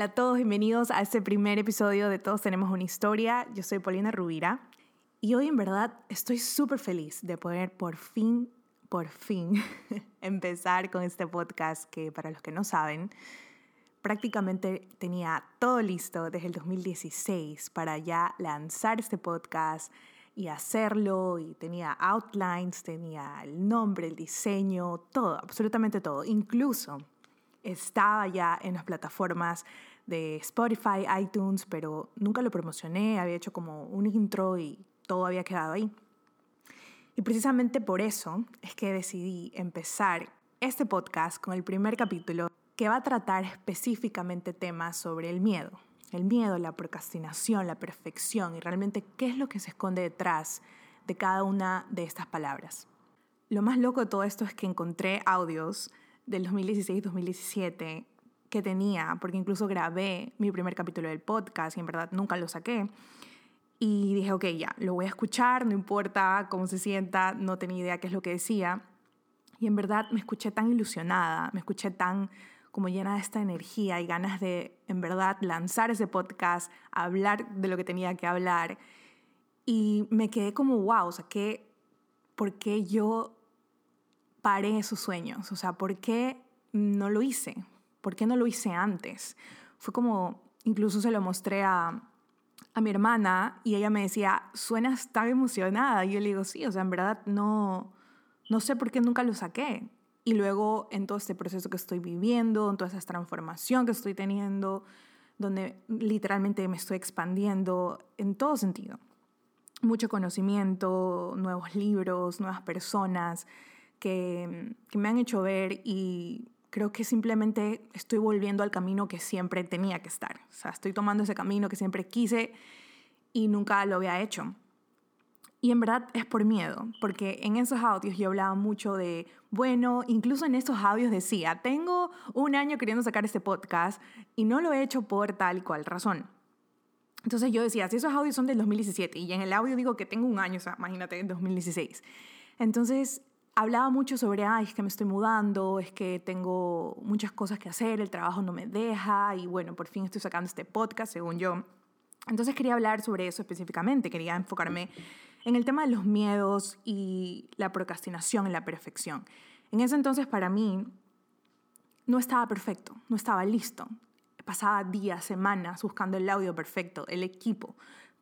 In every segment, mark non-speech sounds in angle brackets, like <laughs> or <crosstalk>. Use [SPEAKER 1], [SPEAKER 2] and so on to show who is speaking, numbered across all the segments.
[SPEAKER 1] Hola a todos, bienvenidos a este primer episodio de Todos tenemos una historia. Yo soy Paulina Rubira y hoy en verdad estoy súper feliz de poder por fin, por fin <laughs> empezar con este podcast que para los que no saben, prácticamente tenía todo listo desde el 2016 para ya lanzar este podcast y hacerlo y tenía outlines, tenía el nombre, el diseño, todo, absolutamente todo, incluso estaba ya en las plataformas de Spotify, iTunes, pero nunca lo promocioné, había hecho como un intro y todo había quedado ahí. Y precisamente por eso es que decidí empezar este podcast con el primer capítulo que va a tratar específicamente temas sobre el miedo. El miedo, la procrastinación, la perfección y realmente qué es lo que se esconde detrás de cada una de estas palabras. Lo más loco de todo esto es que encontré audios del 2016-2017 que tenía, porque incluso grabé mi primer capítulo del podcast y en verdad nunca lo saqué. Y dije, ok, ya, lo voy a escuchar, no importa cómo se sienta, no tenía idea qué es lo que decía. Y en verdad me escuché tan ilusionada, me escuché tan como llena de esta energía y ganas de, en verdad, lanzar ese podcast, hablar de lo que tenía que hablar. Y me quedé como, wow, o sea, ¿qué, ¿por qué yo paré esos sueños? O sea, ¿por qué no lo hice? ¿Por qué no lo hice antes? Fue como, incluso se lo mostré a, a mi hermana y ella me decía, suenas tan emocionada. Y yo le digo, sí, o sea, en verdad no, no sé por qué nunca lo saqué. Y luego en todo este proceso que estoy viviendo, en toda esa transformación que estoy teniendo, donde literalmente me estoy expandiendo en todo sentido. Mucho conocimiento, nuevos libros, nuevas personas, que, me han hecho ver y creo que simplemente estoy volviendo al camino que siempre tenía que estar. O sea, estoy tomando ese camino que siempre quise y nunca lo había hecho. Y en verdad es por miedo, porque en esos audios yo hablaba mucho de, bueno, incluso en esos audios decía, tengo un año queriendo sacar este podcast y no lo he hecho por tal y cual razón. Entonces yo decía, si esos audios son del 2017 y en el audio digo que tengo un año, o sea, imagínate, en 2016. Entonces hablaba mucho sobre, ay, es que me estoy mudando, es que tengo muchas cosas que hacer, el trabajo no me deja y bueno, por fin estoy sacando este podcast, según yo. Entonces quería hablar sobre eso específicamente, quería enfocarme en el tema de los miedos y la procrastinación en la perfección. En ese entonces para mí no estaba perfecto, no estaba listo. Pasaba días, semanas buscando el audio perfecto, el equipo,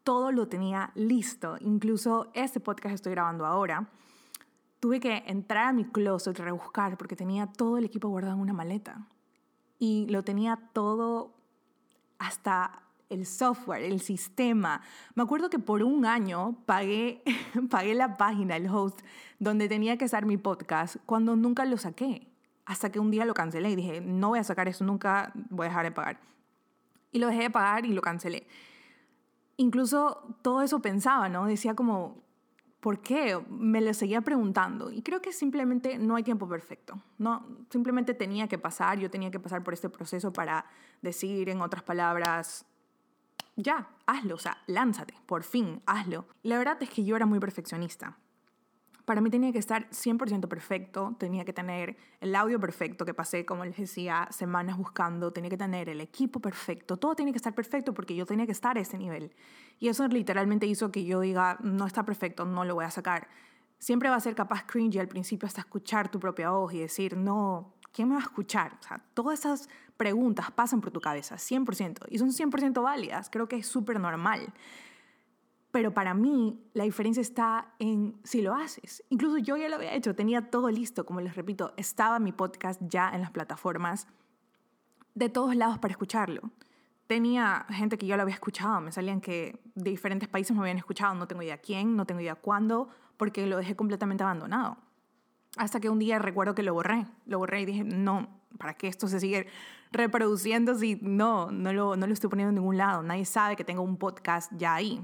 [SPEAKER 1] todo lo tenía listo. Incluso este podcast que estoy grabando ahora tuve que entrar a mi closet, rebuscar, porque tenía todo el equipo guardado en una maleta. Y lo tenía todo hasta el software, el sistema. Me acuerdo que por un año pagué, <laughs> pagué la página, el host, donde tenía que estar mi podcast, cuando nunca lo saqué. Hasta que un día lo cancelé y dije, no voy a sacar eso, nunca voy a dejar de pagar. Y lo dejé de pagar y lo cancelé. Incluso todo eso pensaba, ¿no? Decía como, ¿Por qué? Me lo seguía preguntando y creo que simplemente no hay tiempo perfecto. No, simplemente tenía que pasar, yo tenía que pasar por este proceso para decir en otras palabras, ya, hazlo, o sea, lánzate, por fin, hazlo. La verdad es que yo era muy perfeccionista. Para mí tenía que estar 100% perfecto, tenía que tener el audio perfecto, que pasé, como les decía, semanas buscando, tenía que tener el equipo perfecto, todo tenía que estar perfecto porque yo tenía que estar a ese nivel. Y eso literalmente hizo que yo diga, no está perfecto, no lo voy a sacar. Siempre va a ser capaz cringy al principio hasta escuchar tu propia voz y decir, no, ¿quién me va a escuchar? O sea, todas esas preguntas pasan por tu cabeza, 100%, y son 100% válidas, creo que es súper normal. Pero para mí la diferencia está en si lo haces. Incluso yo ya lo había hecho, tenía todo listo, como les repito, estaba mi podcast ya en las plataformas de todos lados para escucharlo. Tenía gente que yo lo había escuchado, me salían que de diferentes países me habían escuchado, no tengo idea quién, no tengo idea cuándo, porque lo dejé completamente abandonado. Hasta que un día recuerdo que lo borré, lo borré y dije, no, ¿para qué esto se sigue reproduciendo si no, no lo, no lo estoy poniendo en ningún lado? Nadie sabe que tengo un podcast ya ahí.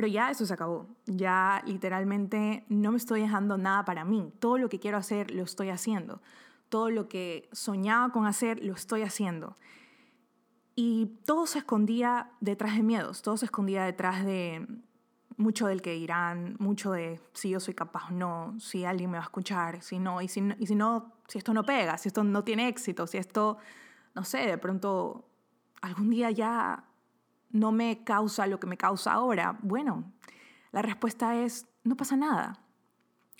[SPEAKER 1] Pero ya eso se acabó. Ya literalmente no me estoy dejando nada para mí. Todo lo que quiero hacer lo estoy haciendo. Todo lo que soñaba con hacer lo estoy haciendo. Y todo se escondía detrás de miedos, todo se escondía detrás de mucho del que dirán, mucho de si yo soy capaz o no, si alguien me va a escuchar, si no, y si, y si no, si esto no pega, si esto no tiene éxito, si esto, no sé, de pronto algún día ya no me causa lo que me causa ahora? Bueno, la respuesta es, no pasa nada,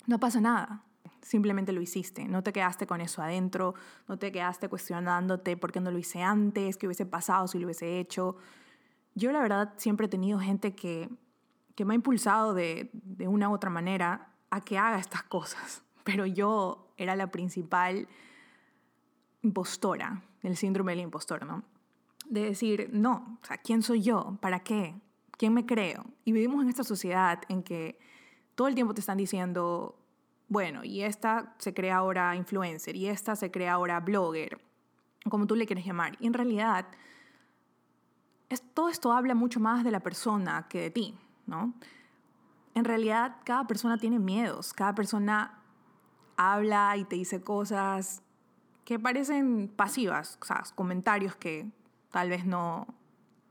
[SPEAKER 1] no pasa nada. Simplemente lo hiciste, no te quedaste con eso adentro, no te quedaste cuestionándote por qué no lo hice antes, qué hubiese pasado si lo hubiese hecho. Yo la verdad siempre he tenido gente que, que me ha impulsado de, de una u otra manera a que haga estas cosas, <laughs> pero yo era la principal impostora, el síndrome del impostor, ¿no? De decir, no, o sea, ¿quién soy yo? ¿Para qué? ¿Quién me creo? Y vivimos en esta sociedad en que todo el tiempo te están diciendo, bueno, y esta se crea ahora influencer, y esta se crea ahora blogger, como tú le quieres llamar. Y en realidad, es, todo esto habla mucho más de la persona que de ti, ¿no? En realidad, cada persona tiene miedos, cada persona habla y te dice cosas que parecen pasivas, o sea, comentarios que tal vez no,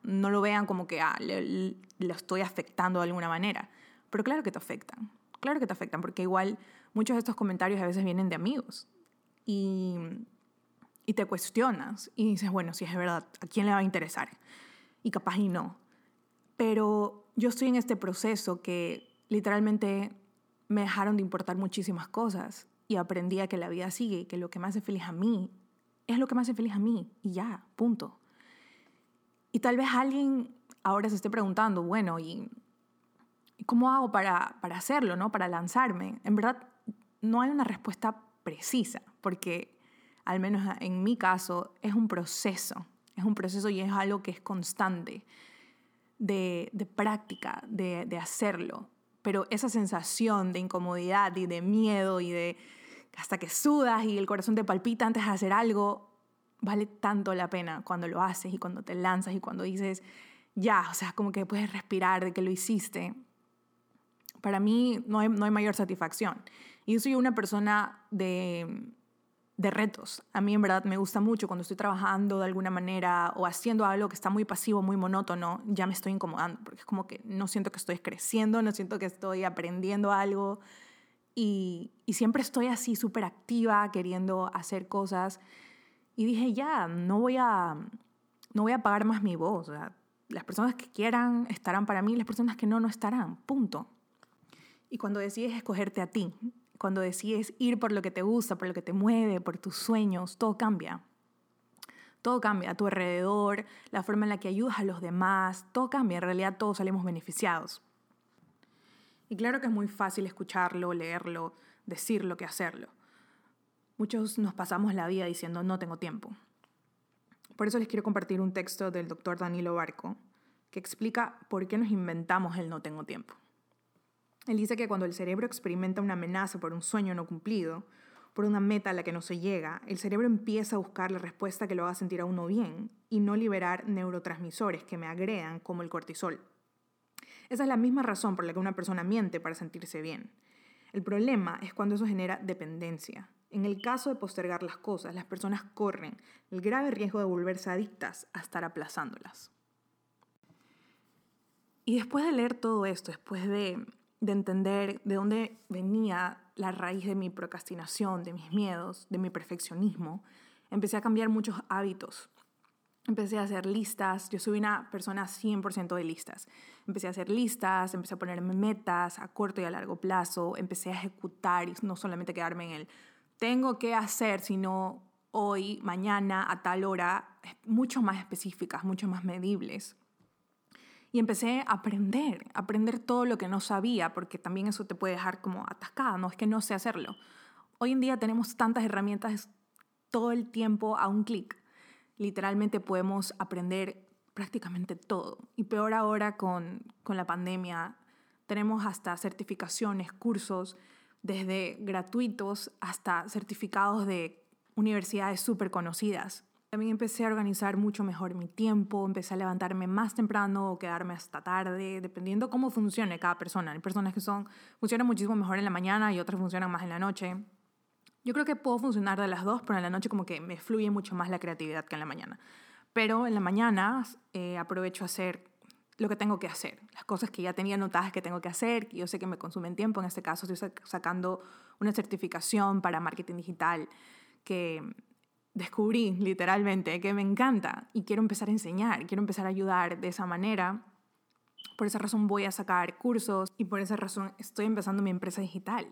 [SPEAKER 1] no lo vean como que ah, lo estoy afectando de alguna manera. Pero claro que te afectan, claro que te afectan, porque igual muchos de estos comentarios a veces vienen de amigos y, y te cuestionas y dices, bueno, si es verdad, ¿a quién le va a interesar? Y capaz y no. Pero yo estoy en este proceso que literalmente me dejaron de importar muchísimas cosas y aprendí a que la vida sigue que lo que me hace feliz a mí es lo que me hace feliz a mí y ya, punto. Y tal vez alguien ahora se esté preguntando, bueno, ¿y cómo hago para, para hacerlo, no? para lanzarme? En verdad, no hay una respuesta precisa, porque al menos en mi caso es un proceso, es un proceso y es algo que es constante de, práctica, de hacerlo. Pero esa sensación de incomodidad y de miedo y de hasta que sudas y el corazón te palpita antes de hacer algo, vale tanto la pena cuando lo haces y cuando te lanzas y cuando dices, ya, o sea, como que puedes respirar de que lo hiciste. Para mí no hay, no hay mayor satisfacción. Y yo soy una persona de, de retos. A mí en verdad me gusta mucho cuando estoy trabajando de alguna manera o haciendo algo que está muy pasivo, muy monótono, ya me estoy incomodando, porque es como que no siento que estoy creciendo, no siento que estoy aprendiendo algo, y, siempre estoy así súper activa, queriendo hacer cosas. Y dije, ya, no voy a, no voy a apagar más mi voz. las personas que quieran estarán para mí, las personas que no, no estarán. Punto. Y cuando decides escogerte a ti, cuando decides ir por lo que te gusta, por lo que te mueve, por tus sueños, todo cambia. Todo cambia a tu alrededor, la forma en la que ayudas a los demás, todo cambia. En realidad todos salimos beneficiados. Y claro que es muy fácil escucharlo, leerlo, decirlo que hacerlo. Muchos nos pasamos la vida diciendo no tengo tiempo. Por eso les quiero compartir un texto del doctor Danilo Barco que explica por qué nos inventamos el no tengo tiempo. Él dice que cuando el cerebro experimenta una amenaza por un sueño no cumplido, por una meta a la que no se llega, el cerebro empieza a buscar la respuesta que lo haga sentir a uno bien y no liberar neurotransmisores que me agredan como el cortisol. Esa es la misma razón por la que una persona miente para sentirse bien. El problema es cuando eso genera dependencia. En el caso de postergar las cosas, las personas corren el grave riesgo de volverse adictas a estar aplazándolas. Y después de leer todo esto, después de, de entender de dónde venía la raíz de mi procrastinación, de mis miedos, de mi perfeccionismo, empecé a cambiar muchos hábitos empecé a hacer listas. Yo soy una persona 100% de listas. Empecé a hacer listas, empecé a ponerme metas a corto y a largo plazo, empecé a ejecutar y no solamente quedarme en el tengo que hacer, sino hoy, mañana, a tal hora, mucho más específicas, mucho más medibles. Y empecé a aprender, aprender todo lo que no sabía, porque también eso te puede dejar como atascada, no es que no sé hacerlo. Hoy en día tenemos tantas herramientas todo el tiempo a un clic literalmente podemos aprender prácticamente todo. Y peor ahora con, con la pandemia, tenemos hasta certificaciones, cursos, desde gratuitos hasta certificados de universidades súper conocidas. También empecé a organizar mucho mejor mi tiempo, empecé a levantarme más temprano o quedarme hasta tarde, dependiendo cómo funcione cada persona. Hay personas que son, funcionan muchísimo mejor en la mañana y otras funcionan más en la noche. Yo creo que puedo funcionar de las dos, pero en la noche como que me fluye mucho más la creatividad que en la mañana. Pero en la mañana eh, aprovecho a hacer lo que tengo que hacer, las cosas que ya tenía notadas que tengo que hacer, que yo sé que me consumen tiempo. En este caso estoy sacando una certificación para marketing digital que descubrí literalmente que me encanta y quiero empezar a enseñar, quiero empezar a ayudar de esa manera. Por esa razón voy a sacar cursos y por esa razón estoy empezando mi empresa digital.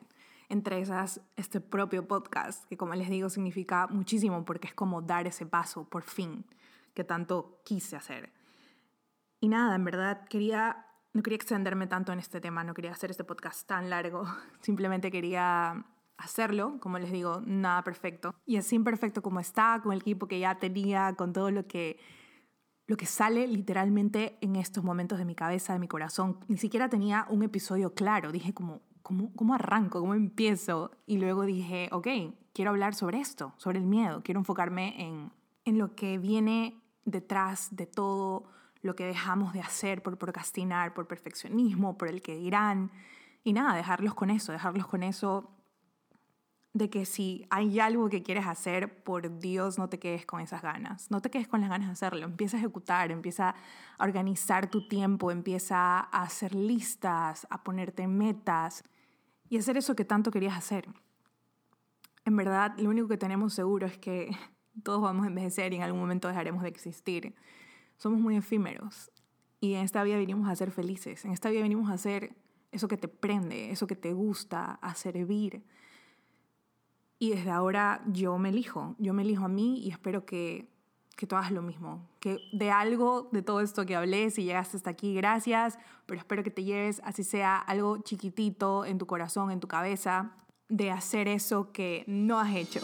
[SPEAKER 1] Entre esas, este propio podcast, que como les digo significa muchísimo porque es como dar ese paso por fin que tanto quise hacer. Y nada, en verdad quería, no quería extenderme tanto en este tema, no quería hacer este podcast tan largo, <laughs> simplemente quería hacerlo, como les digo, nada perfecto. Y así imperfecto como está, con el equipo que ya tenía, con todo lo que, lo que sale literalmente en estos momentos de mi cabeza, de mi corazón. Ni siquiera tenía un episodio claro, dije como, ¿cómo, cómo arranco? ¿Cómo empiezo? Y luego dije, ok, quiero hablar sobre esto, sobre el miedo, quiero enfocarme en, en lo que viene detrás de todo lo que dejamos de hacer por procrastinar, por perfeccionismo, por el que dirán. Y nada, dejarlos con eso, dejarlos con eso de que si hay algo que quieres hacer, por Dios no te quedes con esas ganas, no te quedes con las ganas de hacerlo, empieza a ejecutar, empieza a organizar tu tiempo, empieza a hacer listas, a ponerte metas y hacer eso que tanto querías hacer. En verdad, lo único que tenemos seguro es que <laughs> todos vamos a envejecer y en algún momento dejaremos de existir. Somos muy efímeros y en esta vida venimos a ser felices, en esta vida venimos a hacer eso que te prende, eso que te gusta, a servir y desde ahora yo me elijo, yo me elijo a mí y espero que, que tú hagas lo mismo. Que de algo de todo esto que hablé, si llegaste hasta aquí, gracias, pero espero que te lleves, así sea algo chiquitito en tu corazón, en tu cabeza, de hacer eso que no has hecho.